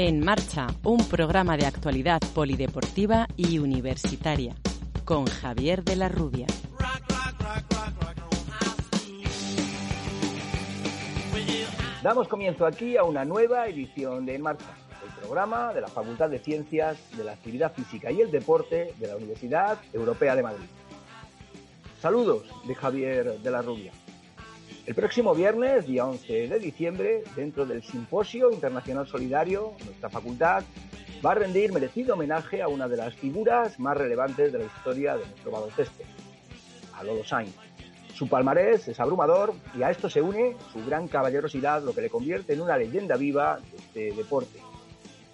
En marcha, un programa de actualidad polideportiva y universitaria con Javier de la Rubia. Damos comienzo aquí a una nueva edición de En Marcha, el programa de la Facultad de Ciencias de la Actividad Física y el Deporte de la Universidad Europea de Madrid. Saludos de Javier de la Rubia. El próximo viernes, día 11 de diciembre, dentro del Simposio Internacional Solidario, nuestra facultad va a rendir merecido homenaje a una de las figuras más relevantes de la historia de nuestro baloncesto, a Lolo Sainz. Su palmarés es abrumador y a esto se une su gran caballerosidad, lo que le convierte en una leyenda viva de este deporte.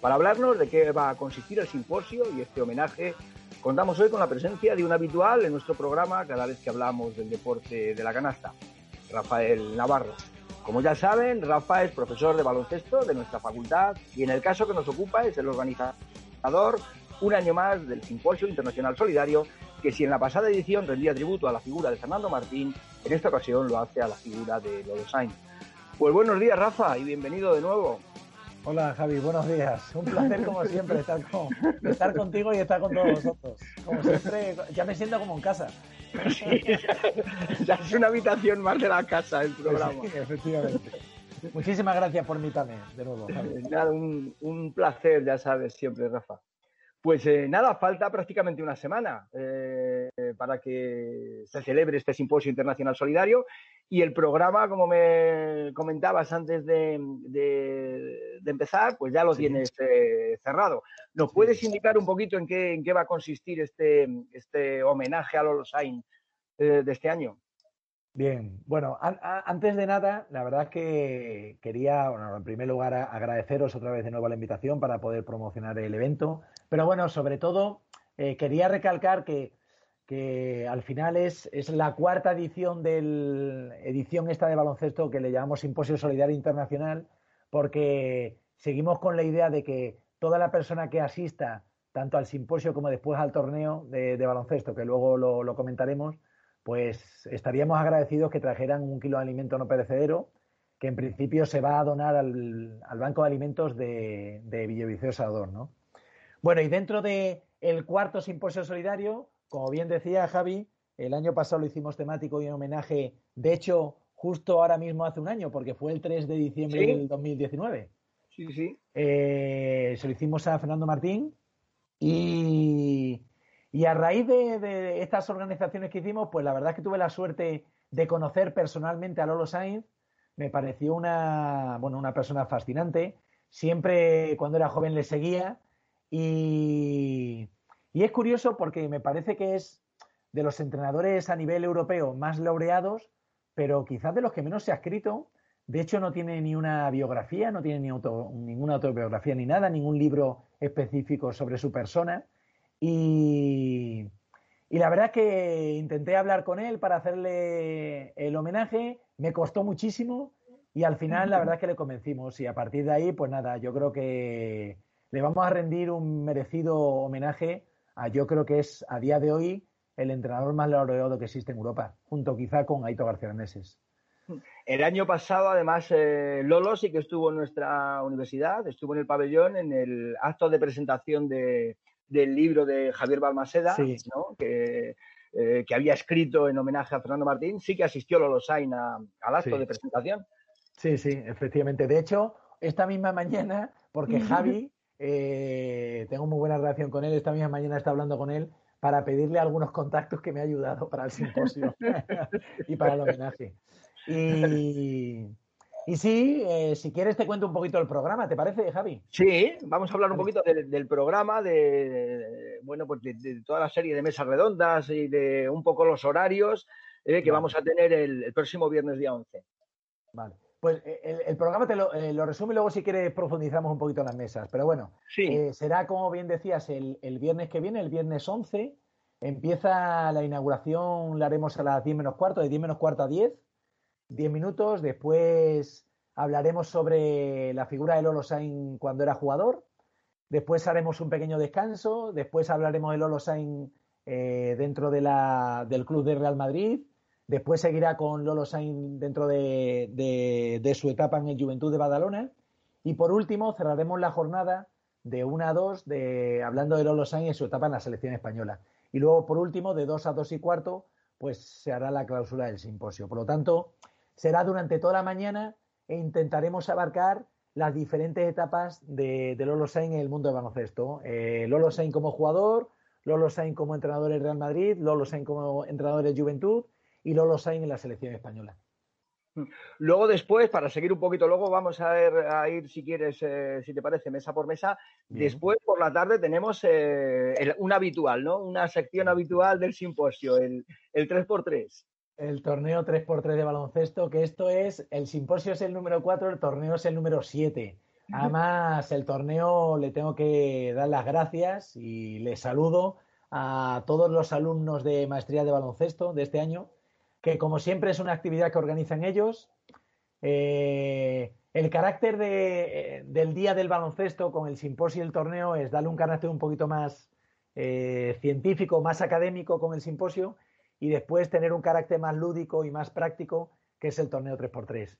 Para hablarnos de qué va a consistir el simposio y este homenaje, contamos hoy con la presencia de un habitual en nuestro programa cada vez que hablamos del deporte de la canasta, Rafael Navarro. Como ya saben, Rafa es profesor de baloncesto de nuestra facultad y en el caso que nos ocupa es el organizador un año más del Simposio Internacional Solidario, que si en la pasada edición rendía tributo a la figura de Fernando Martín, en esta ocasión lo hace a la figura de Lolo Sainz. Pues buenos días, Rafa, y bienvenido de nuevo. Hola Javi, buenos días. Un placer como siempre estar, con, estar contigo y estar con todos vosotros. Como siempre, ya me siento como en casa. ya es una habitación más de la casa el programa. Sí, efectivamente. Muchísimas gracias por invitarme de nuevo. Nada, un, un, placer, ya sabes, siempre, Rafa. Pues eh, nada, falta prácticamente una semana eh, para que se celebre este Simposio Internacional Solidario y el programa, como me comentabas antes de, de, de empezar, pues ya lo sí. tienes eh, cerrado. ¿Nos sí. puedes indicar un poquito en qué, en qué va a consistir este, este homenaje a Lolo Sainz de este año? Bien, bueno, a, antes de nada, la verdad es que quería, bueno, en primer lugar, agradeceros otra vez de nuevo la invitación para poder promocionar el evento, pero bueno, sobre todo, eh, quería recalcar que, que al final es, es, la cuarta edición del edición esta de baloncesto que le llamamos Simposio Solidario Internacional, porque seguimos con la idea de que toda la persona que asista tanto al simposio como después al torneo de, baloncesto, que luego lo comentaremos, pues estaríamos agradecidos que trajeran un kilo de alimento no perecedero, que en principio se va a donar al, al Banco de Alimentos de, de Villaviceo Salvador, ¿no? Bueno, y dentro del el cuarto simposio solidario, como bien decía Javi, el año pasado lo hicimos temático y en homenaje, de hecho, justo ahora mismo hace un año, porque fue el 3 de diciembre ¿Sí? del 2019. Sí, sí. Eh, se lo hicimos a Fernando Martín y, y a raíz de, estas organizaciones que hicimos, pues la verdad es que tuve la suerte de conocer personalmente a Lolo Sainz. Me pareció una, bueno, una persona fascinante. Siempre cuando era joven le seguía. Y, y es curioso porque me parece que es de los entrenadores a nivel europeo más laureados, pero quizás de los que menos se ha escrito. De hecho, no tiene ni una biografía, no tiene ni auto, ninguna autobiografía ni nada, ningún libro específico sobre su persona. Y, y, la verdad que intenté hablar con él para hacerle el homenaje, me costó muchísimo y al final la verdad que le convencimos y a partir de ahí, pues nada, yo creo que le vamos a rendir un merecido homenaje a yo creo que es a día de hoy el entrenador más laureado que existe en Europa, junto quizá con Aito García Meses. El año pasado, además, eh, Lolo sí que estuvo en nuestra universidad, estuvo en el pabellón en el acto de presentación de, del libro de Javier Balmaseda, sí. ¿no? que, eh, que, había escrito en homenaje a Fernando Martín, sí que asistió Lolo Sain a, al acto sí. de presentación. Sí, sí, efectivamente. De hecho, esta misma mañana, porque Javi, eh, tengo muy buena relación con él, esta misma mañana está hablando con él para pedirle algunos contactos que me ha ayudado para el simposio y para el homenaje. Y, y sí, eh, si quieres te cuento un poquito el programa, ¿te parece, Javi? Sí, vamos a hablar un poquito de, del programa, de, de bueno, pues de, de, toda la serie de mesas redondas y de un poco los horarios eh, que vale. vamos a tener el, el, próximo viernes día 11. Vale. Pues eh, el, programa te lo, eh, lo, resume y luego si quieres profundizamos un poquito en las mesas. Pero bueno, sí. será como bien decías el, el, viernes que viene, el viernes 11. Empieza la inauguración, la haremos a las 10 menos cuarto, de 10 menos cuarto a 10, 10 minutos. Después hablaremos sobre la figura de Lolo Sain cuando era jugador. Después haremos un pequeño descanso. Después hablaremos de Lolo Sain eh, dentro de la, del club de Real Madrid. Después seguirá con Lolo Sain dentro de, de, su etapa en el Juventud de Badalona. Y por último, cerraremos la jornada de 1 a 2 de, hablando de Lolo Sain en su etapa en la selección española. Y luego, por último, de 2 a 2 y cuarto, pues se hará la cláusula del simposio. Por lo tanto, será durante toda la mañana e intentaremos abarcar las diferentes etapas de, de Lolo Sain en el mundo del baloncesto. Eh, Lolo Sain como jugador, Lolo Sain como entrenador en Real Madrid, Lolo Sain como entrenador de Juventud y Lolo Sain en la selección española. Luego después, para seguir un poquito, luego vamos a, ver, a ir, si quieres, eh, si te parece, mesa por mesa. Bien. Después, por la tarde, tenemos eh, el, un habitual, ¿no? Una sección habitual del simposio, el, el 3x3. El torneo 3x3 de baloncesto, que esto es, el simposio es el número 4, el torneo es el número 7. Además, el torneo le tengo que dar las gracias y le saludo a todos los alumnos de maestría de baloncesto de este año, que como siempre es una actividad que organizan ellos. Eh, el carácter de, del día del baloncesto con el simposio y el torneo es darle un carácter un poquito más eh, científico, más académico con el simposio y después tener un carácter más lúdico y más práctico, que es el torneo 3x3.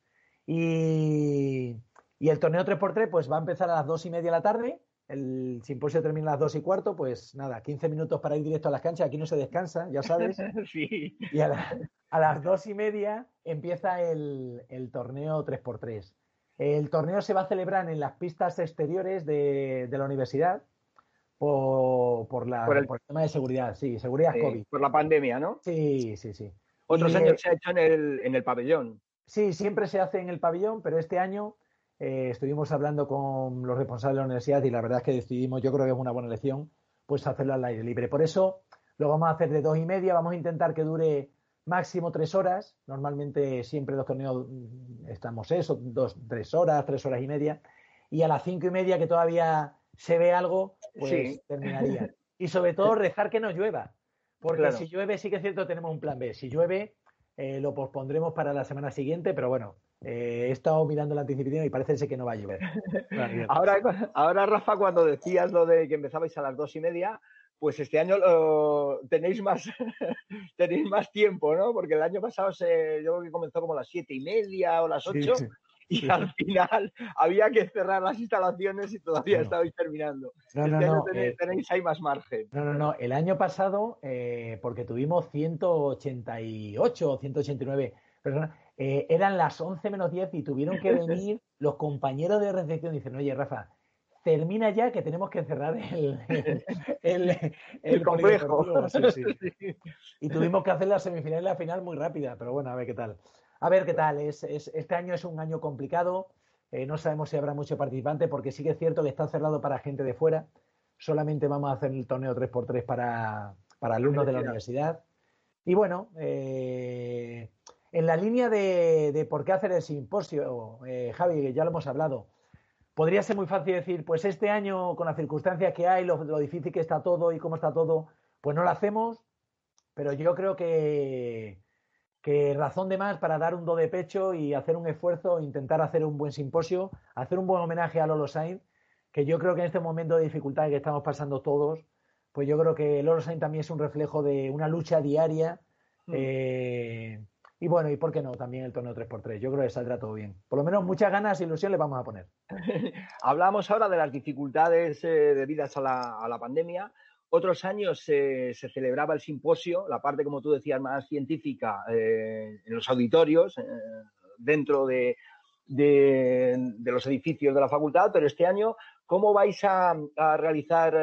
Y, y el torneo 3x3 pues va a empezar a las dos y media de la tarde. El simposio termina a las dos y cuarto, pues nada, 15 minutos para ir directo a las canchas. Aquí no se descansa, ya sabes. Sí. Y a, la, a, las dos y media empieza el, el, torneo 3x3. El torneo se va a celebrar en las pistas exteriores de, de la universidad por, por, la, por, el, por, el, tema de seguridad, sí, seguridad sí, COVID. Por la pandemia, ¿no? Sí, sí, sí. Otros y, años se ha hecho en el, en el pabellón. Sí, siempre se hace en el pabellón, pero este año eh, estuvimos hablando con los responsables de la universidad y la verdad es que decidimos, yo creo que es una buena elección, pues hacerlo al aire libre. Por eso lo vamos a hacer de dos y media, vamos a intentar que dure máximo tres horas. Normalmente siempre los torneos estamos eso, dos, tres horas, tres horas y media. Y a las cinco y media que todavía se ve algo, pues sí. terminaría. Y sobre todo rezar que no llueva. Porque claro. si llueve, sí que es cierto, tenemos un plan B. Si llueve, eh, lo pospondremos para la semana siguiente, pero bueno, eh, he estado mirando la anticipación y parece que no va a llover. ahora, ahora, Rafa, cuando decías lo de que empezabais a las dos y media, pues este año lo, tenéis más tenéis más tiempo, ¿no? Porque el año pasado se, yo creo que comenzó como a las siete y media o las ocho. Sí, sí. Y al final había que cerrar las instalaciones y todavía no. estabais terminando. No, no, no, tenéis, eh, tenéis, ahí más margen. No, no, no. El año pasado, eh, porque tuvimos 188 o 189 personas, eh, eran las 11 menos 10 y tuvieron que venir los compañeros de recepción y dicen, oye, Rafa, termina ya que tenemos que cerrar el, el, el, el, el complejo. Sí, sí. Y tuvimos que hacer la semifinal y la final muy rápida, pero bueno, a ver qué tal. A ver qué tal. Es, es este año es un año complicado. Eh, no sabemos si habrá mucho participante porque sí que es cierto que está cerrado para gente de fuera. Solamente vamos a hacer el torneo 3x3 para, para alumnos de la universidad. Y bueno, eh, en la línea de, de, por qué hacer el simposio, eh, Javi, ya lo hemos hablado, podría ser muy fácil decir, pues este año, con las circunstancias que hay, lo, lo, difícil que está todo y cómo está todo, pues no lo hacemos, pero yo creo que, que razón de más para dar un do de pecho y hacer un esfuerzo, intentar hacer un buen simposio, hacer un buen homenaje a Lolo Sainz, que yo creo que en este momento de dificultad que estamos pasando todos, pues yo creo que Lolo Sainz también es un reflejo de una lucha diaria. Mm. Eh, y bueno, y por qué no, también el torneo 3x3. Yo creo que saldrá todo bien. Por lo menos muchas ganas e ilusión le vamos a poner. Hablamos ahora de las dificultades eh, debidas a la, a la, pandemia. Otros años eh, se celebraba el simposio, la parte, como tú decías, más científica eh, en los auditorios, dentro de, de, de, los edificios de la facultad, pero este año, ¿cómo vais a, a realizar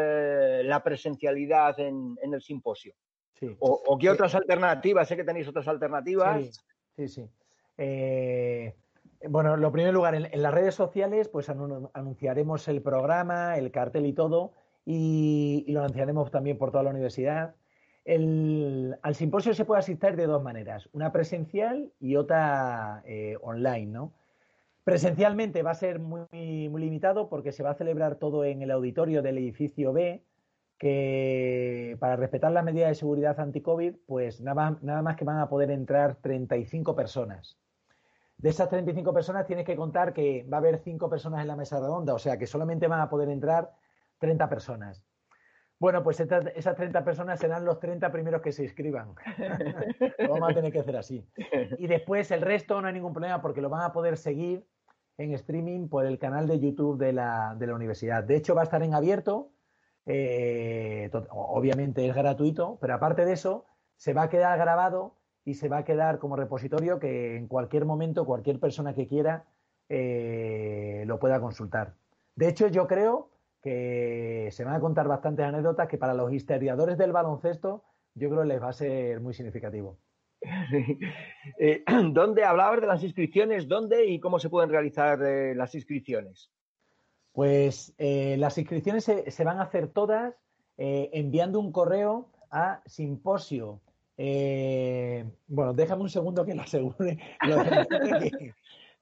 la presencialidad en, en el simposio? Sí. O, o, qué otras sí. alternativas? Sé que tenéis otras alternativas. Sí, sí. sí. Eh, bueno, lo primero lugar, en, en, las redes sociales, pues anunciaremos el programa, el cartel y todo, y, lo anunciaremos también por toda la universidad. El, al simposio se puede asistir de dos maneras, una presencial y otra eh, online, ¿no? Presencialmente va a ser muy, muy limitado porque se va a celebrar todo en el auditorio del edificio B, que para respetar las medidas de seguridad anti-COVID, pues nada, nada más que van a poder entrar 35 personas. De esas 35 personas tienes que contar que va a haber 5 personas en la mesa redonda, o sea que solamente van a poder entrar 30 personas. Bueno, pues esas 30 personas serán los 30 primeros que se inscriban. lo vamos a tener que hacer así. Y después el resto no hay ningún problema porque lo van a poder seguir en streaming por el canal de YouTube de la, de la universidad. De hecho, va a estar en abierto. Eh, obviamente es gratuito, pero aparte de eso, se va a quedar grabado y se va a quedar como repositorio que en cualquier momento cualquier persona que quiera eh, lo pueda consultar. De hecho, yo creo que se van a contar bastantes anécdotas que para los historiadores del baloncesto yo creo les va a ser muy significativo. Eh, ¿Dónde hablabas de las inscripciones? ¿Dónde y cómo se pueden realizar eh, las inscripciones? Pues las inscripciones se, van a hacer todas enviando un correo a simposio eh, bueno, déjame un segundo que lo asegure.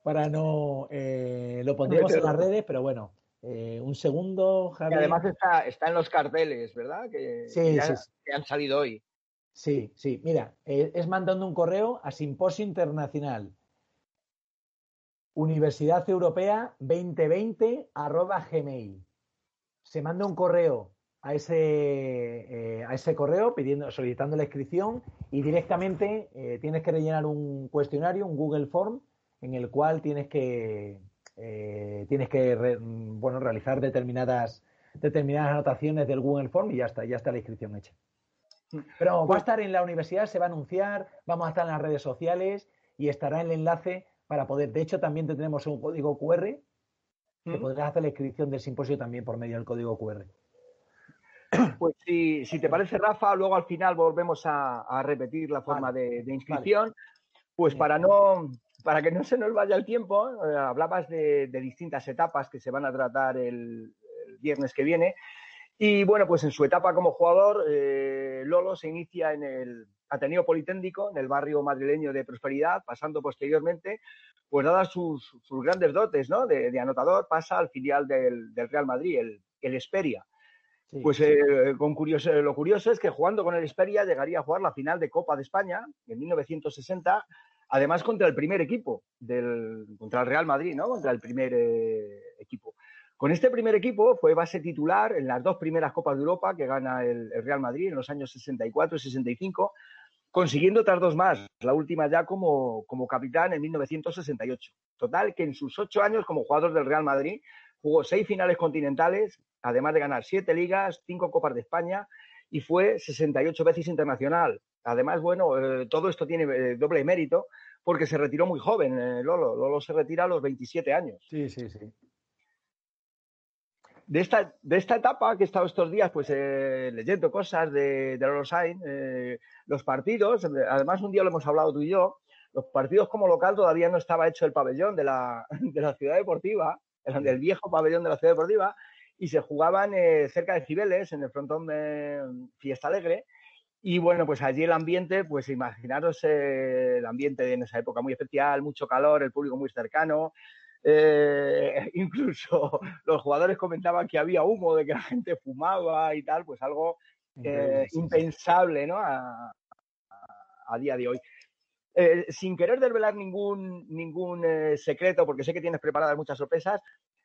para no. Eh, lo pondremos en las redes, pero bueno, eh, un segundo, Javier. además está, está, en los carteles, ¿verdad? Que, sí, que han salido hoy. Sí, sí. Mira, es mandando un correo a Simposio Internacional Universidad Europea 2020 arroba gmail. Se manda un correo a ese, eh, a ese correo pidiendo, solicitando la inscripción y directamente eh, tienes que rellenar un cuestionario, un Google Form, en el cual tienes que, eh, tienes que bueno, realizar determinadas, determinadas anotaciones del Google Form y ya está, ya está la inscripción hecha. Pero va a pues estar en la universidad, se va a anunciar, vamos a estar en las redes sociales y estará el enlace para poder. De hecho, también tenemos un código QR que podrás hacer la inscripción del simposio también por medio del código QR. Pues si, te parece, Rafa, luego al final volvemos a, repetir la forma de, inscripción. Pues para no, para que no se nos vaya el tiempo, eh, hablabas de, distintas etapas que se van a tratar el, viernes que viene. Y bueno, pues en su etapa como jugador, eh, Lolo se inicia en el Ateneo Politécnico, en el barrio madrileño de Prosperidad, pasando posteriormente, pues dadas sus, grandes dotes ¿no? de, anotador, pasa al filial del, Real Madrid, el, el Esperia pues eh, con curioso, lo curioso es que jugando con el Esperia llegaría a jugar la final de Copa de España en 1960, además contra el primer equipo, del, contra el Real Madrid, ¿no? Contra el primer eh, equipo. Con este primer equipo fue base titular en las dos primeras Copas de Europa que gana el, Real Madrid en los años 64 y 65, consiguiendo otras dos más, la última ya como, como capitán en 1968. Total, que en sus ocho años como jugador del Real Madrid jugó seis finales continentales, además de ganar siete ligas, cinco Copas de España y fue 68 veces internacional. Además, bueno, eh, todo esto tiene eh, doble mérito porque se retiró muy joven, eh, Lolo. Lolo se retira a los 27 años. Sí, sí, sí. De esta, de esta etapa que he estado estos días, pues leyendo cosas de, de Lolo Sainz, los partidos, además un día lo hemos hablado tú y yo, los partidos como local todavía no estaba hecho el pabellón de la, de la ciudad deportiva, el, viejo pabellón de la ciudad deportiva, y se jugaban eh, cerca de Cibeles, en el frontón de Fiesta Alegre. Y bueno, pues allí el ambiente, pues imaginaros eh, el ambiente en esa época muy especial, mucho calor, el público muy cercano. Eh, incluso los jugadores comentaban que había humo, de que la gente fumaba y tal, pues algo impensable ¿no? a, día de hoy. sin querer desvelar ningún, ningún secreto, porque sé que tienes preparadas muchas sorpresas,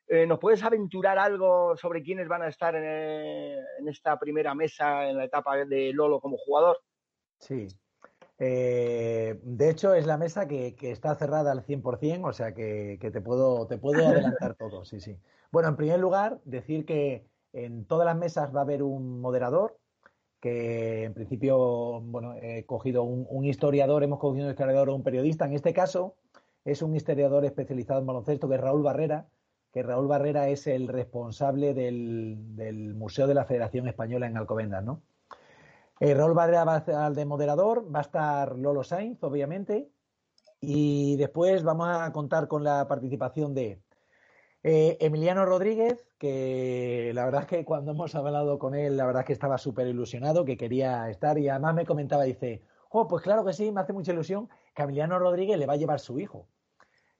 eh, ¿Nos puedes aventurar algo sobre quiénes van a estar eh, en, esta primera mesa en la etapa de Lolo como jugador? Sí. Eh, de hecho, es la mesa que, está cerrada al 100%, o sea que, te, puedo, te puedo adelantar todo, sí, sí. Bueno, en primer lugar, decir que en todas las mesas va a haber un moderador, que en principio, bueno, he cogido un, un historiador, hemos cogido un historiador o un periodista, en este caso es un historiador especializado en baloncesto, que es Raúl Barrera, que Raúl Barrera es el responsable del, Museo de la Federación Española en Alcobendas, ¿no? Eh, Raúl Barrera va a estar de moderador, va a estar Lolo Sainz, obviamente, y después vamos a contar con la participación de eh, Emiliano Rodríguez, que la verdad es que cuando hemos hablado con él, la verdad es que estaba súper ilusionado, que quería estar, y además me comentaba, dice, oh, pues claro que sí, me hace mucha ilusión que Emiliano Rodríguez le va a llevar su hijo.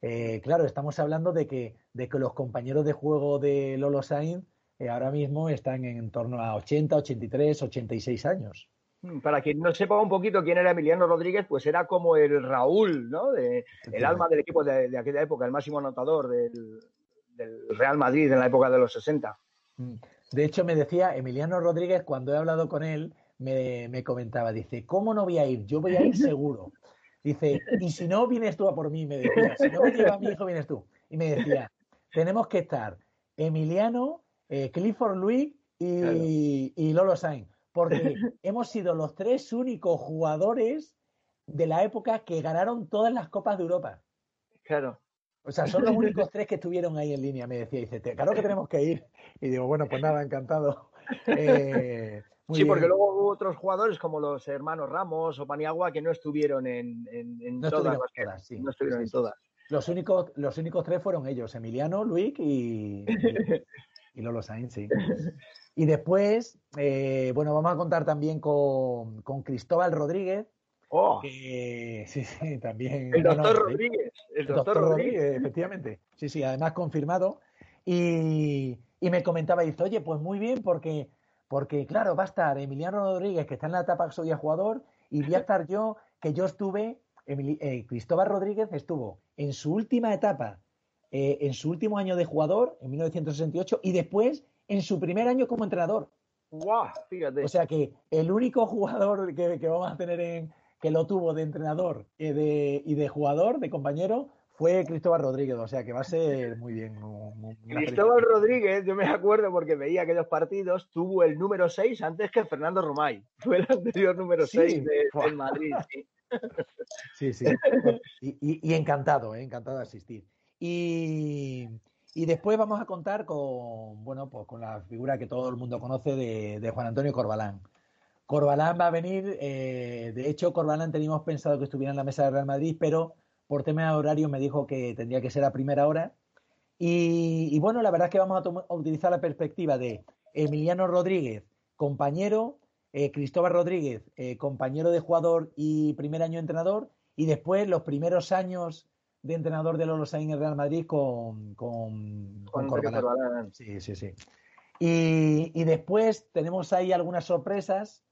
Eh, claro, estamos hablando de que, de que los compañeros de juego de Lolo Sainz eh, ahora mismo están en torno a 80, 83, 86 años. Mm, para quien no sepa un poquito quién era Emiliano Rodríguez, pues era como el Raúl, ¿no? De, el alma del equipo de, aquella época, el máximo anotador del, Real Madrid en la época de los 60. Mm. De hecho, me decía Emiliano Rodríguez, cuando he hablado con él, me, me, comentaba, dice, ¿cómo no voy a ir? Yo voy a ir seguro. Dice, y si no, vienes tú a por mí, me decía, si no me lleva mi hijo, vienes tú. Y me decía, tenemos que estar Emiliano, eh, Clifford Luis y, Lolo Sainz, porque hemos sido los tres únicos jugadores de la época que ganaron todas las Copas de Europa. Claro. O sea, son los únicos tres que estuvieron ahí en línea, me decía. Dice, claro que tenemos que ir. Y digo, bueno, pues nada, encantado. Eh, sí, porque luego hubo otros jugadores como los hermanos Ramos o Paniagua que no estuvieron en, todas. No estuvieron en todas. Los únicos, los únicos tres fueron ellos, Emiliano, Luis y, y Lolo Sainz, sí. Y después, eh, bueno, vamos a contar también con, Cristóbal Rodríguez. Oh. sí, sí, también. El doctor Rodríguez. El, doctor, Rodríguez. efectivamente. Sí, sí, además confirmado. Y, me comentaba, dice, oye, pues muy bien, porque, porque claro, va a estar Emiliano Rodríguez, que está en la etapa que soy jugador, y voy a estar yo, que yo estuve, eh, Cristóbal Rodríguez estuvo en su última etapa eh, en su último año de jugador, en 1968, y después en su primer año como entrenador. ¡Guau! Fíjate. O sea que el único jugador que, vamos a tener en, que lo tuvo de entrenador y de, y de jugador, de compañero, fue Cristóbal Rodríguez, o sea que va a ser muy bien. Cristóbal Rodríguez, yo me acuerdo porque veía aquellos partidos, tuvo el número 6 antes que Fernando Romay. Fue el anterior número 6 de, Madrid. Sí, sí. Y, y, encantado, eh, encantado de asistir. Y, después vamos a contar con, bueno, pues con la figura que todo el mundo conoce de, Juan Antonio Corbalán. Corbalán va a venir, eh, de hecho, Corbalán teníamos pensado que estuviera en la mesa de Real Madrid, pero por tema de horario me dijo que tendría que ser a primera hora. Y, bueno, la verdad es que vamos a, utilizar la perspectiva de Emiliano Rodríguez, compañero, eh, Cristóbal Rodríguez, eh, compañero de jugador y primer año entrenador, y después los primeros años de entrenador de Lolo Sainz en Real Madrid con, con, con, Sí, sí, sí. Y, después tenemos ahí algunas sorpresas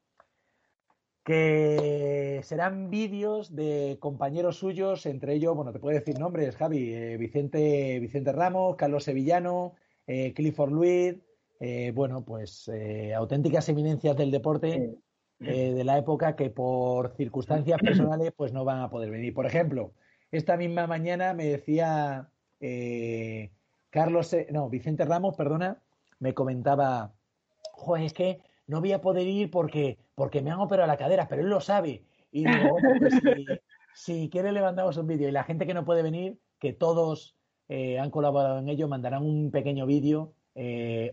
que serán vídeos de compañeros suyos, entre ellos, bueno, te puedo decir nombres, Javi, eh, Vicente, Vicente Ramos, Carlos Sevillano, eh, Clifford Luis, eh, bueno, pues auténticas eminencias del deporte de la época que por circunstancias personales pues no van a poder venir. Por ejemplo, esta misma mañana me decía Carlos, no, Vicente Ramos, perdona, me comentaba, joder, es que no voy a poder ir porque, porque me han operado la cadera, pero él lo sabe. Y digo, pues si, quiere le mandamos un vídeo. Y la gente que no puede venir, que todos eh, han colaborado en ello, mandarán un pequeño vídeo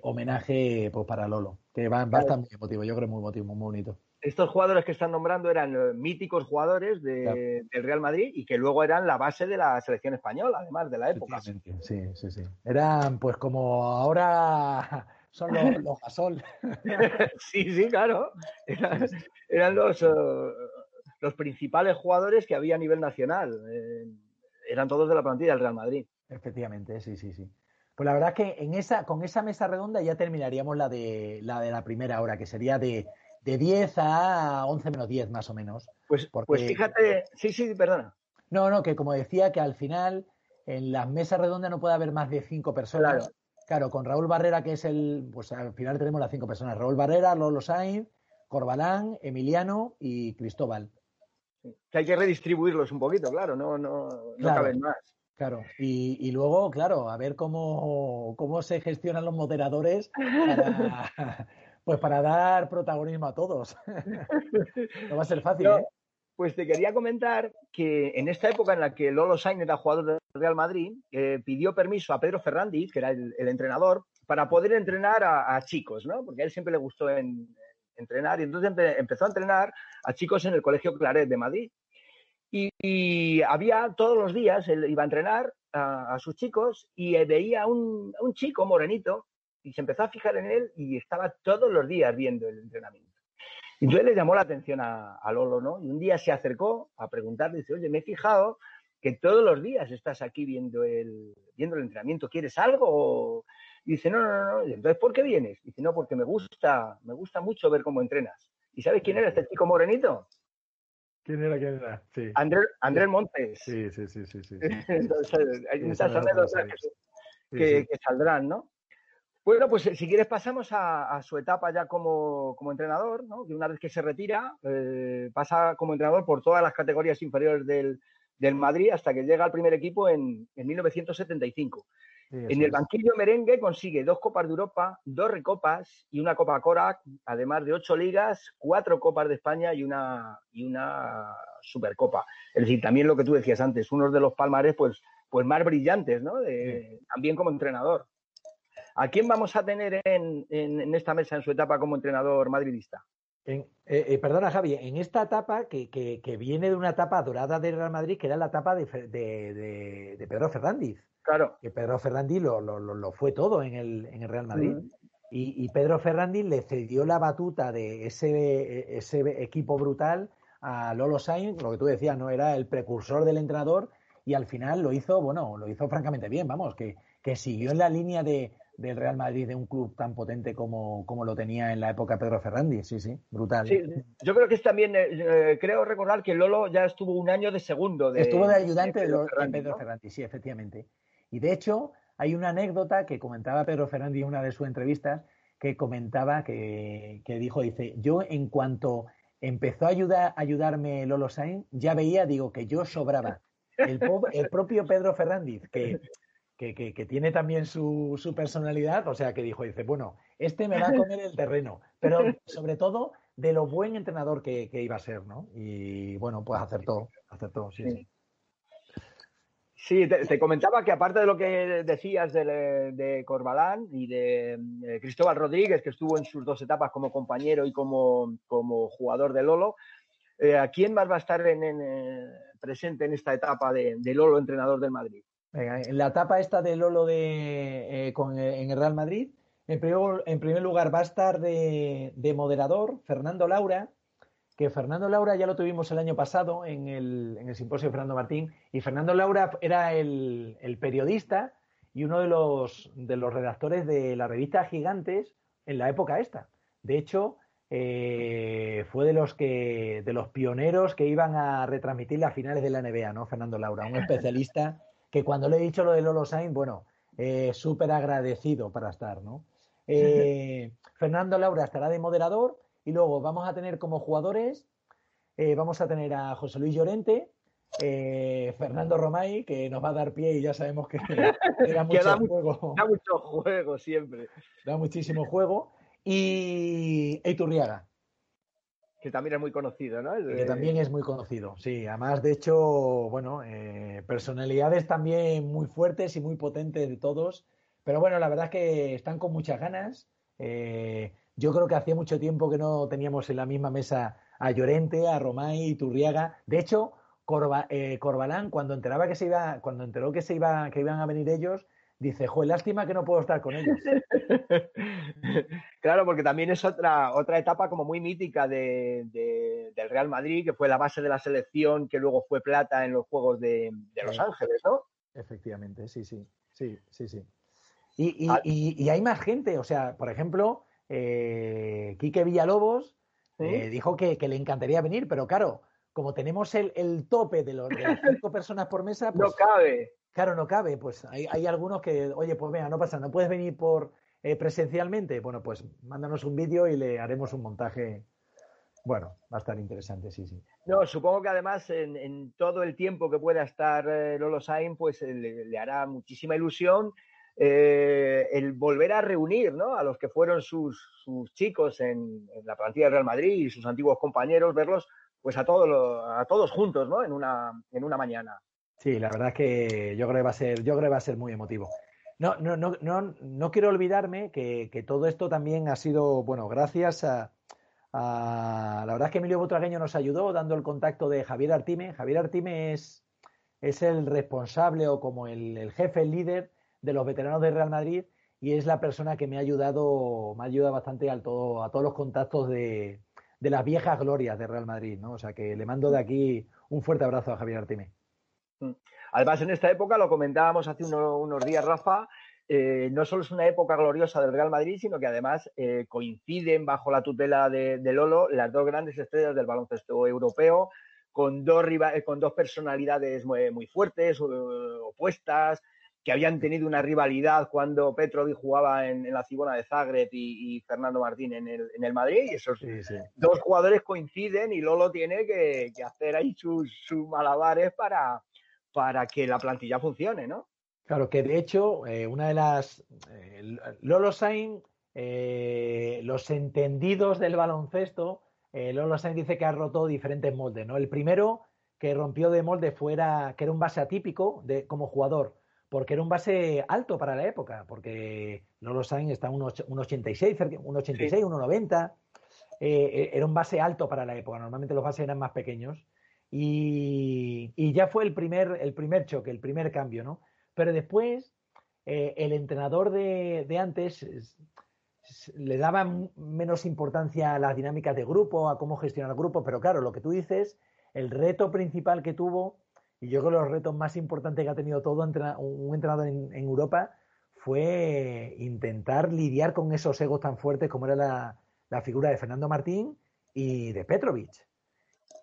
homenaje pues, para Lolo, que va, va a estar muy emotivo, yo creo muy emotivo, muy bonito estos jugadores que están nombrando eran eh, míticos jugadores del Real Madrid y que luego eran la base de la selección española, además de la época. Sí, sí, sí. Eran pues como ahora son los, los gasol. sí, sí, claro. Eran, los, eh, los principales jugadores que había a nivel nacional. Eh, eran todos de la plantilla del Real Madrid. Efectivamente, sí, sí, sí. Pues la verdad es que en esa, con esa mesa redonda ya terminaríamos la de la de la primera hora, que sería de de 10 a 11 menos 10 más o menos. Pues, pues fíjate, sí, sí, perdona. No, no, que como decía que al final en las mesas redondas no puede haber más de 5 personas. Claro. Claro. con Raúl Barrera, que es el, pues al final tenemos las 5 personas. Raúl Barrera, Lolo Sainz, Corbalán, Emiliano y Cristóbal. Que hay que redistribuirlos un poquito, claro, no, no, no caben más. Claro, y, y, luego, claro, a ver cómo, cómo se gestionan los moderadores para, pues para dar protagonismo a todos. no va a ser fácil, ¿eh? Pues te quería comentar que en esta época en la que Lolo Sainz era jugador del Real Madrid, eh, pidió permiso a Pedro Ferrandiz, que era el, entrenador, para poder entrenar a, chicos, ¿no? Porque a él siempre le gustó entrenar y entonces empezó a entrenar a chicos en el Colegio Claret de Madrid. Y, había todos los días, él iba a entrenar a, sus chicos y veía un, un chico morenito y se empezó a fijar en él y estaba todos los días viendo el entrenamiento. Y entonces le llamó la atención a, Lolo, ¿no? Y un día se acercó a preguntarle, dice, oye, me he fijado que todos los días estás aquí viendo el, viendo el entrenamiento. ¿Quieres algo? Y dice, no, no, no. entonces, ¿por qué vienes? dice, no, porque me gusta, me gusta mucho ver cómo entrenas. ¿Y sabes quién era este chico morenito? ¿Quién era? ¿Quién era? Sí. Andrés, Montes. Sí, sí, sí, sí. sí, entonces, hay muchas anécdotas que, que, saldrán, ¿no? Bueno, pues si quieres pasamos a, su etapa ya como, entrenador, ¿no? Que una vez que se retira, eh, pasa como entrenador por todas las categorías inferiores del, Madrid hasta que llega al primer equipo en, 1975. en el banquillo merengue consigue dos Copas de Europa, dos Recopas y una Copa Corac, además de ocho ligas, cuatro Copas de España y una, y una Supercopa. Es decir, también lo que tú decías antes, uno de los palmares pues, pues más brillantes, ¿no? También como entrenador. ¿A quién vamos a tener en, esta mesa en su etapa como entrenador madridista? Eh, eh, perdona, Javi, en esta etapa que, viene de una etapa dorada del Real Madrid, que era la etapa de, Pedro Fernández. Claro. Que Pedro Fernández lo, fue todo en el, Real Madrid. Mm. Y, Pedro Fernández le cedió la batuta de ese, ese equipo brutal a Lolo Sainz, lo que tú decías, ¿no? Era el precursor del entrenador y al final lo hizo, bueno, lo hizo francamente bien, vamos, que, que siguió en la línea de, del Real Madrid de un club tan potente como, como lo tenía en la época Pedro Ferrandi. Sí, sí, brutal. Sí, yo creo que es también, eh, eh, creo recordar que Lolo ya estuvo un año de segundo. De, estuvo de ayudante de Pedro, Ferrandi, sí, efectivamente. Y de hecho, hay una anécdota que comentaba Pedro Ferrandi en una de sus entrevistas, que comentaba que, que dijo, dice, yo en cuanto empezó a ayudar, ayudarme Lolo Sainz, ya veía, digo, que yo sobraba. El, el propio Pedro Fernández, que que, tiene también su, personalidad, o sea, que dijo, dice, bueno, este me va a comer el terreno, pero sobre todo de lo buen entrenador que, iba a ser, ¿no? Y bueno, pues acertó, acertó, sí. Sí, sí te, comentaba que aparte de lo que decías de, Corbalán y de, Cristóbal Rodríguez, que estuvo en sus dos etapas como compañero y como, como jugador de Lolo, eh, ¿a quién más va a estar en, eh, presente en esta etapa de Lolo, entrenador del Madrid? En la etapa esta de Lolo de, eh, con, eh, en el Real Madrid, en primer, en primer lugar va a estar de, moderador Fernando Laura, que Fernando Laura ya lo tuvimos el año pasado en el, en el simposio de Fernando Martín, y Fernando Laura era el, periodista y uno de los, de los redactores de la revista Gigantes en la época esta. De hecho, eh, fue de los que de los pioneros que iban a retransmitir las finales de la NBA, ¿no? Fernando Laura, un especialista que cuando le he dicho lo de Lolo Sainz, bueno, eh, súper agradecido para estar, ¿no? Eh, Fernando Laura estará de moderador y luego vamos a tener como jugadores, eh, vamos a tener a José Luis Llorente, Fernando Romay, que nos va a dar pie y ya sabemos que, da mucho juego. Da mucho juego siempre. Da muchísimo juego. Y Eiturriaga, que también es muy conocido, ¿no? Que también es muy conocido, sí. Además, de hecho, bueno, eh, personalidades también muy fuertes y muy potentes de todos. Pero bueno, la verdad es que están con muchas ganas. Eh, yo creo que hacía mucho tiempo que no teníamos en la misma mesa a Llorente, a Romay y Turriaga. De hecho, eh, Corbalán, cuando enteraba que se iba, cuando enteró que se iba, que iban a venir ellos, dice, joder, lástima que no puedo estar con ellos. claro, porque también es otra, otra etapa como muy mítica de, del Real Madrid, que fue la base de la selección, que luego fue plata en los Juegos de, Los Ángeles, ¿no? Efectivamente, sí, sí, sí, sí, sí. Y, ah. hay más gente, o sea, por ejemplo, eh, Quique Villalobos eh, dijo que, le encantaría venir, pero claro, como tenemos el, tope de, los, de las cinco personas por mesa, pues, no cabe. Claro, no cabe. Pues hay, hay algunos que, oye, pues venga, no pasa, no puedes venir por eh, presencialmente. Bueno, pues mándanos un vídeo y le haremos un montaje. Bueno, va a estar interesante, sí, sí. No, supongo que además en, todo el tiempo que pueda estar eh, Lolo Sain, pues eh, le, hará muchísima ilusión el volver a reunir ¿no? a los que fueron sus, sus chicos en, la plantilla de Real Madrid y sus antiguos compañeros, verlos pues a todos, a todos juntos ¿no? en, una, en una mañana. Sí, la verdad es que yo creo que va a ser, yo creo que va a ser muy emotivo. No, no, no, no, no quiero olvidarme que, todo esto también ha sido, bueno, gracias a, la verdad es que Emilio Butragueño nos ayudó dando el contacto de Javier Artime. Javier Artime es, es el responsable o como el, jefe, el líder de los veteranos de Real Madrid y es la persona que me ha ayudado, me ha ayudado bastante a, todo, a todos los contactos de, de las viejas glorias de Real Madrid, ¿no? O sea que le mando de aquí un fuerte abrazo a Javier Artime. Mm. Además, en esta época, lo comentábamos hace unos días, Rafa, eh, no solo es una época gloriosa del Real Madrid, sino que además eh, coinciden bajo la tutela de, Lolo las dos grandes estrellas del baloncesto europeo, con dos, eh, con dos personalidades muy, fuertes, opuestas, que habían tenido una rivalidad cuando Petrovic jugaba en, la Cibona de Zagreb y, Fernando Martín en el, Madrid. Y esos dos jugadores coinciden y Lolo tiene que, hacer ahí sus, malabares para, para que la plantilla funcione, ¿no? Claro, que de hecho, eh, una de las. Eh, Lolo Sainz, eh, los entendidos del baloncesto, Lolo Sainz dice que ha roto diferentes moldes, ¿no? El primero que rompió de molde fuera que era un base atípico de, como jugador, porque era un base alto para la época, porque Lolo Sainz está un, 86, un 86, un 90. era un base alto para la época, normalmente los bases eran más pequeños. Y, y ya fue el primer, el primer choque, el primer cambio, ¿no? Pero después, eh, el entrenador de, antes le daba menos importancia a las dinámicas de grupo, a cómo gestionar el grupo, pero claro, lo que tú dices, el reto principal que tuvo, y yo creo que los retos más importantes que ha tenido todo un entrenador en, Europa, fue intentar lidiar con esos egos tan fuertes como era la, la figura de Fernando Martín y de Petrovic.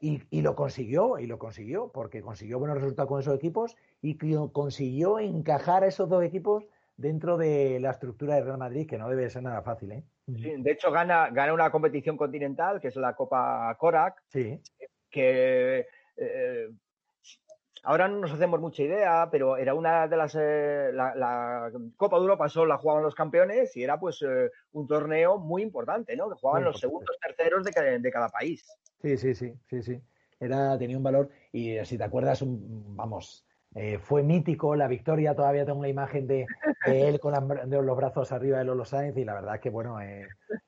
Y, lo consiguió, y lo consiguió, porque consiguió buenos resultados con esos equipos y consiguió encajar a esos dos equipos dentro de la estructura de Real Madrid, que no debe ser nada fácil. ¿eh? de hecho, gana, gana una competición continental, que es la Copa Korak, sí. que eh, ahora no nos hacemos mucha idea, pero era una de las... Eh, la, Copa de Europa solo la jugaban los campeones y era pues eh, un torneo muy importante, ¿no? Que jugaban los segundos, terceros de, de cada país. Sí, sí, sí, sí, sí. Era, tenía un valor y si te acuerdas, vamos, eh, fue mítico la victoria. Todavía tengo una imagen de, él con los brazos arriba de Lolo Sainz y la verdad es que, bueno, eh,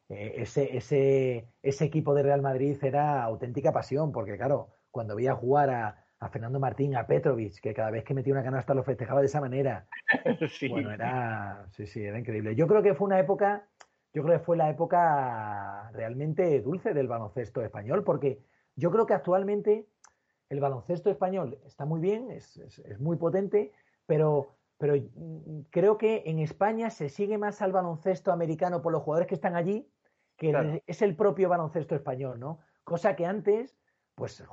eh, ese, ese, ese equipo de Real Madrid era auténtica pasión porque, claro, cuando veía jugar a, Fernando Martín, a Petrovic, que cada vez que metía una canasta lo festejaba de esa manera. Bueno, era, sí, sí, era increíble. Yo creo que fue una época yo creo que fue la época realmente dulce del baloncesto español, porque yo creo que actualmente el baloncesto español está muy bien, es, muy potente, pero, pero creo que en España se sigue más al baloncesto americano por los jugadores que están allí, que es el propio baloncesto español, ¿no? Cosa que antes, pues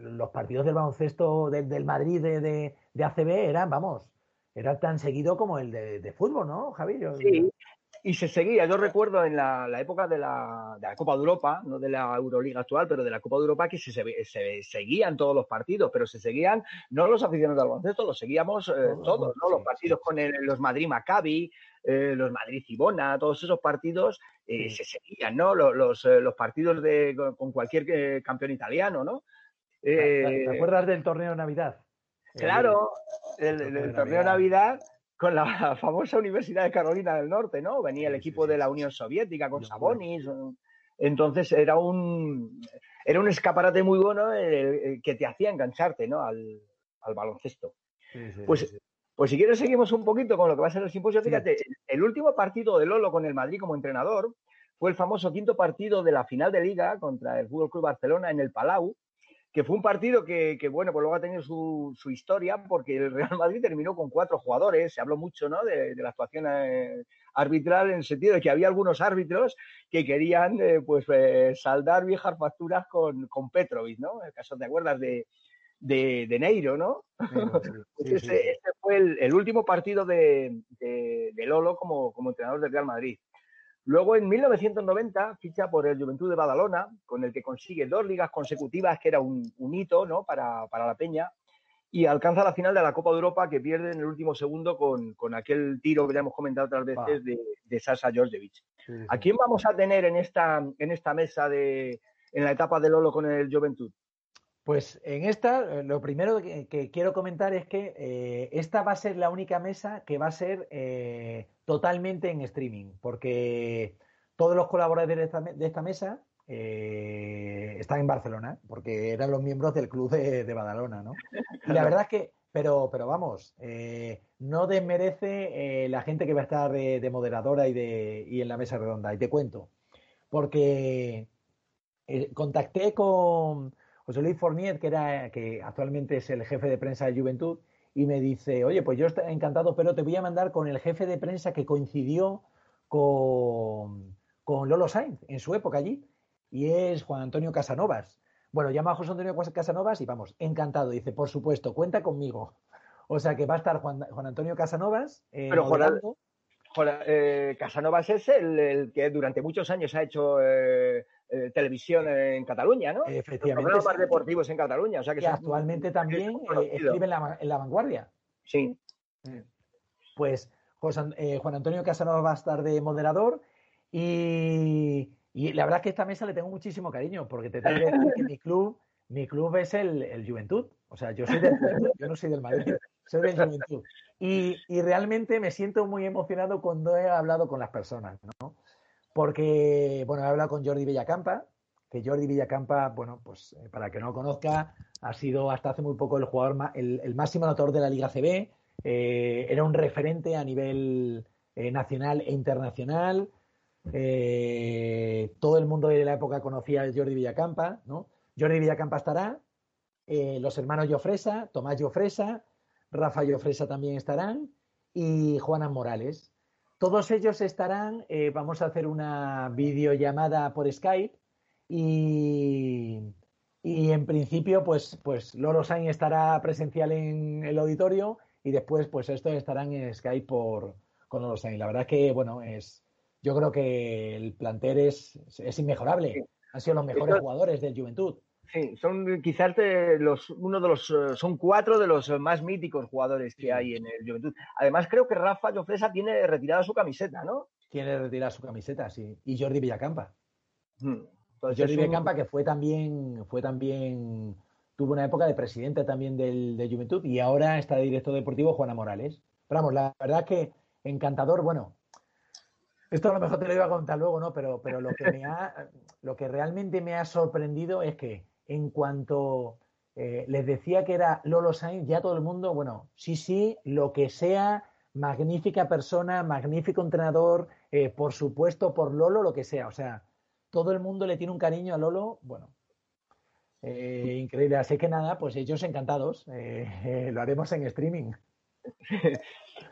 los partidos del baloncesto del, Madrid de, de, ACB eran, vamos, era tan seguido como el de, fútbol, ¿no, Javier? Sí, y se seguía, yo recuerdo en la, época de la, de la, Copa de Europa, no de la Euroliga actual, pero de la Copa de Europa, que se, se, seguían todos los partidos, pero se seguían no los aficionados del baloncesto, los seguíamos eh, todos, ¿no? los partidos con los Madrid Maccabi, eh, los Madrid Cibona, todos esos partidos eh, se seguían, ¿no? Los, los, partidos de, con cualquier campeón italiano, ¿no? ¿Te acuerdas del torneo de Navidad? Claro, el, torneo Navidad con la famosa Universidad de Carolina del Norte, ¿no? Venía el equipo de la Unión Soviética con Sabonis. Entonces era un era un escaparate muy bueno que te hacía engancharte, ¿no? Al, baloncesto. pues, pues si quieres seguimos un poquito con lo que va a ser el simposio. Fíjate, el último partido de Lolo con el Madrid como entrenador fue el famoso quinto partido de la final de Liga contra el Fútbol Club Barcelona en el Palau, que fue un partido que, bueno, pues luego ha tenido su, historia porque el Real Madrid terminó con cuatro jugadores. Se habló mucho, ¿no? De, la actuación eh, arbitral en el sentido de que había algunos árbitros que querían, eh, pues, eh, saldar viejas facturas con, con Petrovic, ¿no? En el caso, ¿te acuerdas de, de, Neiro, ¿no? Pues ese, fue el, último partido de, Lolo como, como entrenador del Real Madrid. Luego, en 1990, ficha por el Juventud de Badalona, con el que consigue dos ligas consecutivas, que era un, hito ¿no? para, la Peña, y alcanza la final de la Copa de Europa, que pierde en el último segundo con, aquel tiro que ya hemos comentado otras veces de, de, Sasa Georgievich. ¿A quién vamos a tener en esta, en esta mesa de, en la etapa de Lolo con el Juventud? Pues en esta, eh, lo primero que, quiero comentar es que eh, esta va a ser la única mesa que va a ser eh, totalmente en streaming, porque todos los colaboradores de esta, mesa están en Barcelona, porque eran los miembros del club de, Badalona, ¿no? Y la verdad es que, pero, pero vamos, no desmerece la gente que va a estar de, moderadora y, de, y en la mesa redonda. Y te cuento, porque contacté con José Luis Fournier, que, era, que actualmente es el jefe de prensa de Juventud, y me dice, oye, pues yo estoy encantado, pero te voy a mandar con el jefe de prensa que coincidió con, con Lolo Sainz en su época allí, y es Juan Antonio Casanovas. Bueno, llama a José Antonio Casanovas y vamos, encantado. Dice, por supuesto, cuenta conmigo. O sea que va a estar Juan, Antonio Casanovas. Eh, pero Juan, eh, Casanovas es el, que durante muchos años ha hecho eh, eh, televisión en Cataluña, ¿no? Efectivamente. Programas deportivos en Cataluña. O sea que, actualmente también escribe en la, vanguardia. Sí. Pues Juan Antonio Casanova va a estar de moderador y, la verdad es que esta mesa le tengo muchísimo cariño porque te tengo que decir que mi club, mi club es el, el Juventud. O sea, yo soy del yo no soy del Madrid y, realmente me siento muy emocionado cuando he hablado con las personas, ¿no? Porque, bueno, he hablado con Jordi Villacampa, que Jordi Villacampa, bueno, pues eh, para que no lo conozca, ha sido hasta hace muy poco el jugador, el, máximo anotador de la Liga CB, eh, era un referente a nivel eh, nacional e internacional. todo el mundo de la época conocía a Jordi Villacampa, ¿no? Jordi Villacampa estará, los hermanos Llofresa, Tomás Llofresa, Rafa Llofresa también estarán y Juana Morales. Todos ellos estarán, eh, vamos a hacer una videollamada por Skype y, en principio pues, pues Loro Sainz estará presencial en el auditorio y después pues estos estarán en Skype por, con Loro Sainz. La verdad es que bueno, es, yo creo que el plantel es, es inmejorable. Han sido los mejores jugadores del Juventud. Sí, son quizás de los, uno de los, eh, son cuatro de los más míticos jugadores que hay en el Juventud. Además, creo que Rafa Llofresa tiene retirada su camiseta, ¿no? Tiene retirada su camiseta, sí. Y Jordi Villacampa. Hmm. Jordi Villacampa, que fue también, fue también, tuvo una época de presidente también del, Juventud y ahora está de director deportivo Juana Morales. Pero vamos, la verdad que encantador, bueno, esto a lo mejor te lo iba a contar luego, ¿no? Pero, pero lo que me ha, lo que realmente me ha sorprendido es que en cuanto eh, les decía que era Lolo Sainz, ya todo el mundo, bueno, sí, sí, lo que sea, magnífica persona, magnífico entrenador, eh, por supuesto, por Lolo, lo que sea. O sea, todo el mundo le tiene un cariño a Lolo, bueno, eh, increíble. Así que nada, pues ellos encantados, lo haremos en streaming.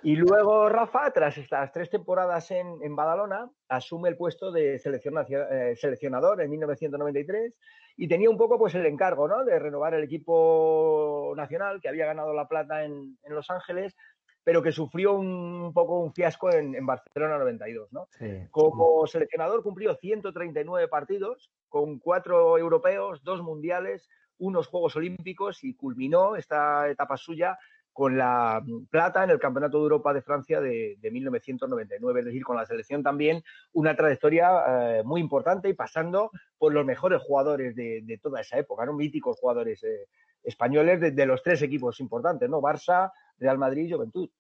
Y luego Rafa, tras estas tres temporadas en, Badalona, asume el puesto de seleccionador en 1993 y tenía un poco pues el encargo ¿no? de renovar el equipo nacional que había ganado la plata en, Los Ángeles, pero que sufrió un, poco un fiasco en, Barcelona 92. ¿no? Como seleccionador cumplió 139 partidos con cuatro europeos, dos mundiales, unos Juegos Olímpicos y culminó esta etapa suya con la plata en el Campeonato de Europa de Francia de, 1999, es decir, con la selección también una trayectoria eh, muy importante y pasando por los mejores jugadores de, toda esa época, ¿no? míticos jugadores eh, españoles de, los tres equipos importantes, ¿no? Barça, Real Madrid y Juventud.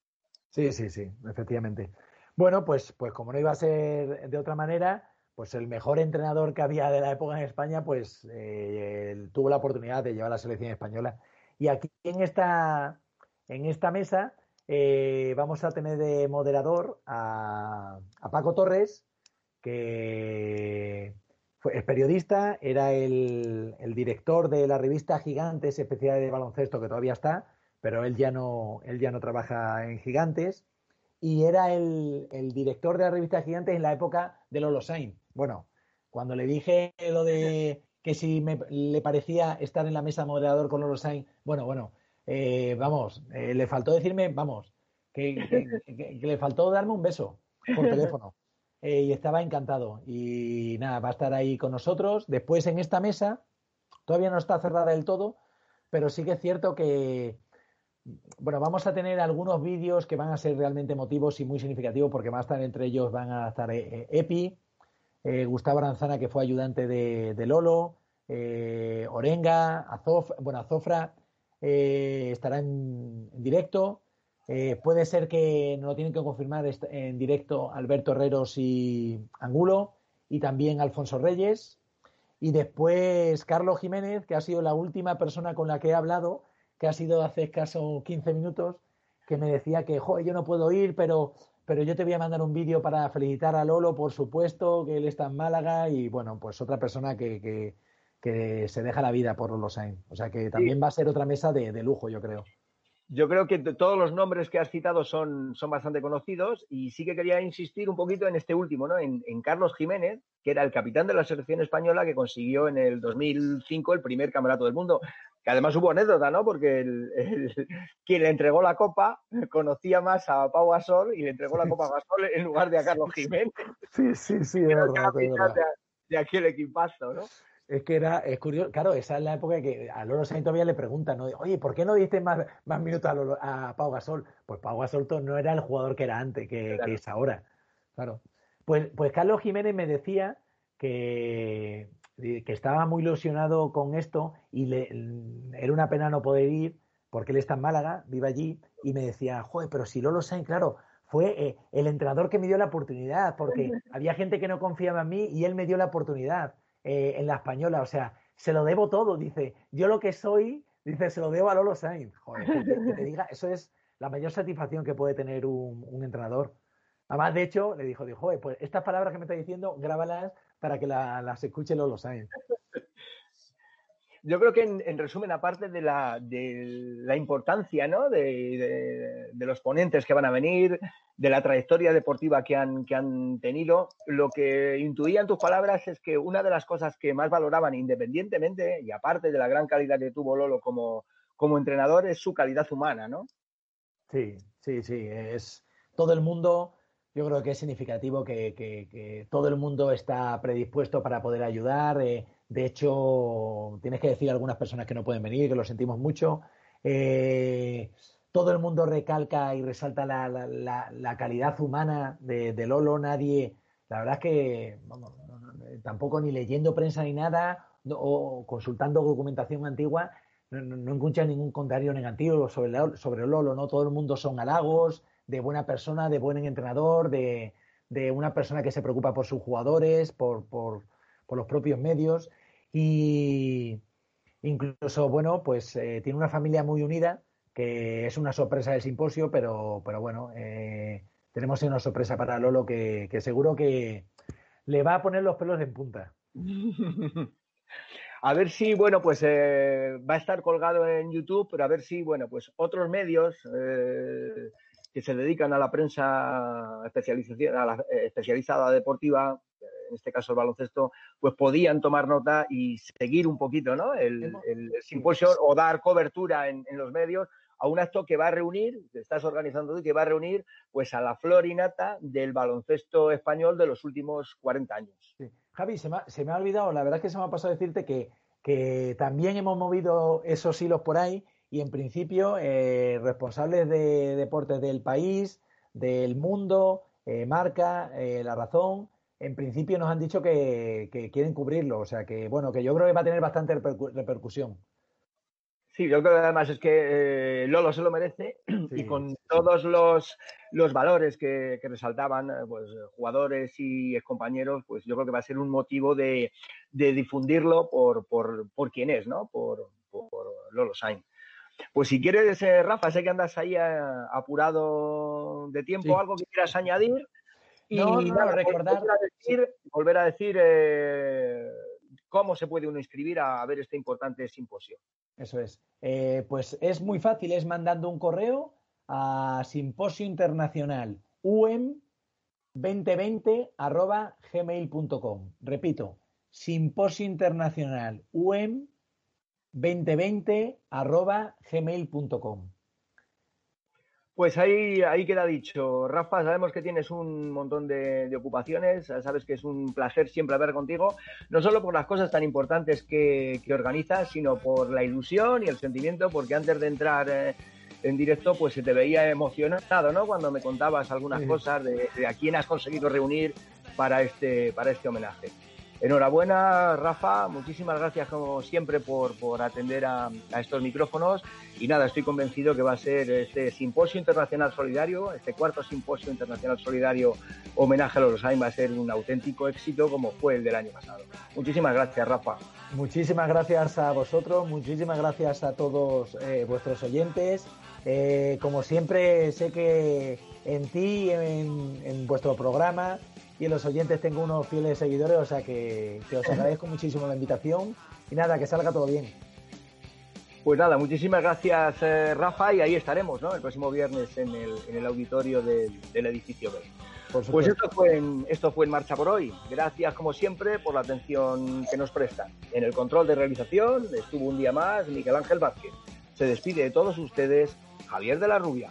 Sí, sí, sí, efectivamente. Bueno, pues, pues como no iba a ser de otra manera, pues el mejor entrenador que había de la época en España, pues eh, tuvo la oportunidad de llevar a la selección española. Y aquí en esta en esta mesa eh, vamos a tener de moderador a, Paco Torres, que es periodista, era el, director de la revista Gigantes, especial de baloncesto, que todavía está, pero él ya no, él ya no trabaja en Gigantes, y era el, director de la revista Gigantes en la época de Lolo Sainz. Bueno, cuando le dije lo de que si me, le parecía estar en la mesa moderador con Lolo Sainz, bueno, bueno, eh, vamos, eh, le faltó decirme, vamos, que, le faltó darme un beso por teléfono. Eh, y estaba encantado. Y nada, va a estar ahí con nosotros. Después en esta mesa, todavía no está cerrada del todo, pero sí que es cierto que, bueno, vamos a tener algunos vídeos que van a ser realmente emotivos y muy significativos porque van a estar entre ellos, van a estar Epi, Gustavo Aranzana, que fue ayudante de, Lolo, Orenga, Azof, bueno, Azofra, eh, estará en, directo. Eh, puede ser que no lo tienen que confirmar en directo Alberto Herreros y Angulo y también Alfonso Reyes. Y después Carlos Jiménez, que ha sido la última persona con la que he hablado, que ha sido hace escaso 15 minutos, que me decía que, joder, yo no puedo ir, pero, pero yo te voy a mandar un vídeo para felicitar a Lolo, por supuesto, que él está en Málaga y bueno, pues otra persona que, que se deja la vida por los Sainz. O sea que también va a ser otra mesa de, de lujo, yo creo. Yo creo que todos los nombres que has citado son, son bastante conocidos y sí que quería insistir un poquito en este último, ¿no? En, Carlos Jiménez, que era el capitán de la selección española que consiguió en el 2005 el primer campeonato del mundo. Que además hubo anécdota, ¿no? Porque el, quien le entregó la copa conocía más a Pau Gasol y le entregó la copa a Gasol en lugar de a Carlos Jiménez. Sí, sí, sí, es verdad, De, de aquel equipazo, ¿no? Es que era, es curioso, claro, esa es la época que a Lolo Sainz todavía le preguntan, ¿no? oye, ¿por qué no diste más, más minutos a, Pau Gasol? Pues Pau Gasol no era el jugador que era antes, que, es ahora. Claro. Pues, pues Carlos Jiménez me decía que, que estaba muy ilusionado con esto y le, era una pena no poder ir porque él está en Málaga, vive allí, y me decía, joder, pero si Lolo Sainz, claro, fue eh, el entrenador que me dio la oportunidad, porque había gente que no confiaba en mí y él me dio la oportunidad. Eh, en la española. O sea, se lo debo todo. Dice, yo lo que soy, dice, se lo debo a Lolo Sainz. Joder, que te, diga, eso es la mayor satisfacción que puede tener un, entrenador. Además, de hecho, le dijo, dijo, joder, pues estas palabras que me está diciendo, grábalas para que las escuche Lolo Sainz yo creo que en, resumen, aparte de la, de la importancia ¿no? de, los ponentes que van a venir, de la trayectoria deportiva que han, que han tenido, lo que intuía en tus palabras es que una de las cosas que más valoraban independientemente y aparte de la gran calidad que tuvo Lolo como, como entrenador es su calidad humana, ¿no? Sí, sí, sí. Es todo el mundo yo creo que es significativo que, todo el mundo está predispuesto para poder ayudar. Eh, de hecho, tienes que decir a algunas personas que no pueden venir, que lo sentimos mucho. Eh, todo el mundo recalca y resalta la, calidad humana de, Lolo. Nadie, la verdad es que tampoco ni leyendo prensa ni nada o consultando documentación antigua, no, no, ningún comentario negativo sobre, sobre Lolo. No todo el mundo son halagos de buena persona, de buen entrenador, de, una persona que se preocupa por sus jugadores, por, los propios medios y incluso, bueno, pues eh, tiene una familia muy unida, que es una sorpresa del simposio, pero, pero bueno, eh, tenemos una sorpresa para Lolo que, seguro que le va a poner los pelos en punta. A ver si, bueno, pues eh, va a estar colgado en YouTube, pero a ver si, bueno, pues otros medios que se dedican a la prensa eh, especializada deportiva, en este caso el baloncesto, pues podían tomar nota y seguir un poquito ¿no? el, simposio o dar cobertura en, los medios a un acto que va a reunir, que estás organizando tú, que va a reunir pues a la florinata del baloncesto español de los últimos 40 años. Javi, se me, ha, olvidado, la verdad es que se me ha pasado decirte que, que también hemos movido esos hilos por ahí y en principio eh, responsables de deportes del país, del mundo, eh, Marca, eh, La Razón, en principio nos han dicho que, quieren cubrirlo, o sea que bueno, que yo creo que va a tener bastante repercusión. Sí, yo creo que además es que Lolo se lo merece y con todos los, los valores que, resaltaban pues, jugadores y compañeros, pues yo creo que va a ser un motivo de, difundirlo por, por, por quién es, ¿no? Por, por Lolo Sainz. Pues si quieres, eh, Rafa, sé que andas ahí eh, apurado de tiempo, algo que quieras añadir. Y no, recordar. Volver a decir, volver a decir eh, cómo se puede uno inscribir a, ver este importante simposio. Eso es. pues es muy fácil, es mandando un correo a simposio internacional UM 2020 gmail.com. Repito, simposio internacional UM 2020 arroba gmail.com. Pues ahí, ahí queda dicho. Rafa, sabemos que tienes un montón de, ocupaciones, sabes que es un placer siempre hablar contigo, no solo por las cosas tan importantes que, organizas, sino por la ilusión y el sentimiento, porque antes de entrar eh, en directo, pues se te veía emocionado, ¿no? Cuando me contabas algunas cosas de, de, a quién has conseguido reunir para este, para este homenaje. Enhorabuena, Rafa. Muchísimas gracias, como siempre, por, atender a, estos micrófonos. Y nada, estoy convencido que va a ser este Simposio Internacional Solidario, este cuarto Simposio Internacional Solidario homenaje a los va a ser un auténtico éxito como fue el del año pasado. Muchísimas gracias, Rafa. Muchísimas gracias a vosotros, muchísimas gracias a todos eh, vuestros oyentes. Eh, como siempre, sé que en ti, en vuestro programa, y en los oyentes tengo unos fieles seguidores, o sea que, que os agradezco muchísimo la invitación y nada, que salga todo bien. Pues nada, muchísimas gracias eh, Rafa y ahí estaremos, ¿no? El próximo viernes en el, en el auditorio del, del edificio B. Pues esto fue, en, esto fue en marcha por hoy. Gracias como siempre por la atención que nos prestan. En el control de realización estuvo un día más Miguel Ángel Vázquez. Se despide de todos ustedes Javier de la Rubia.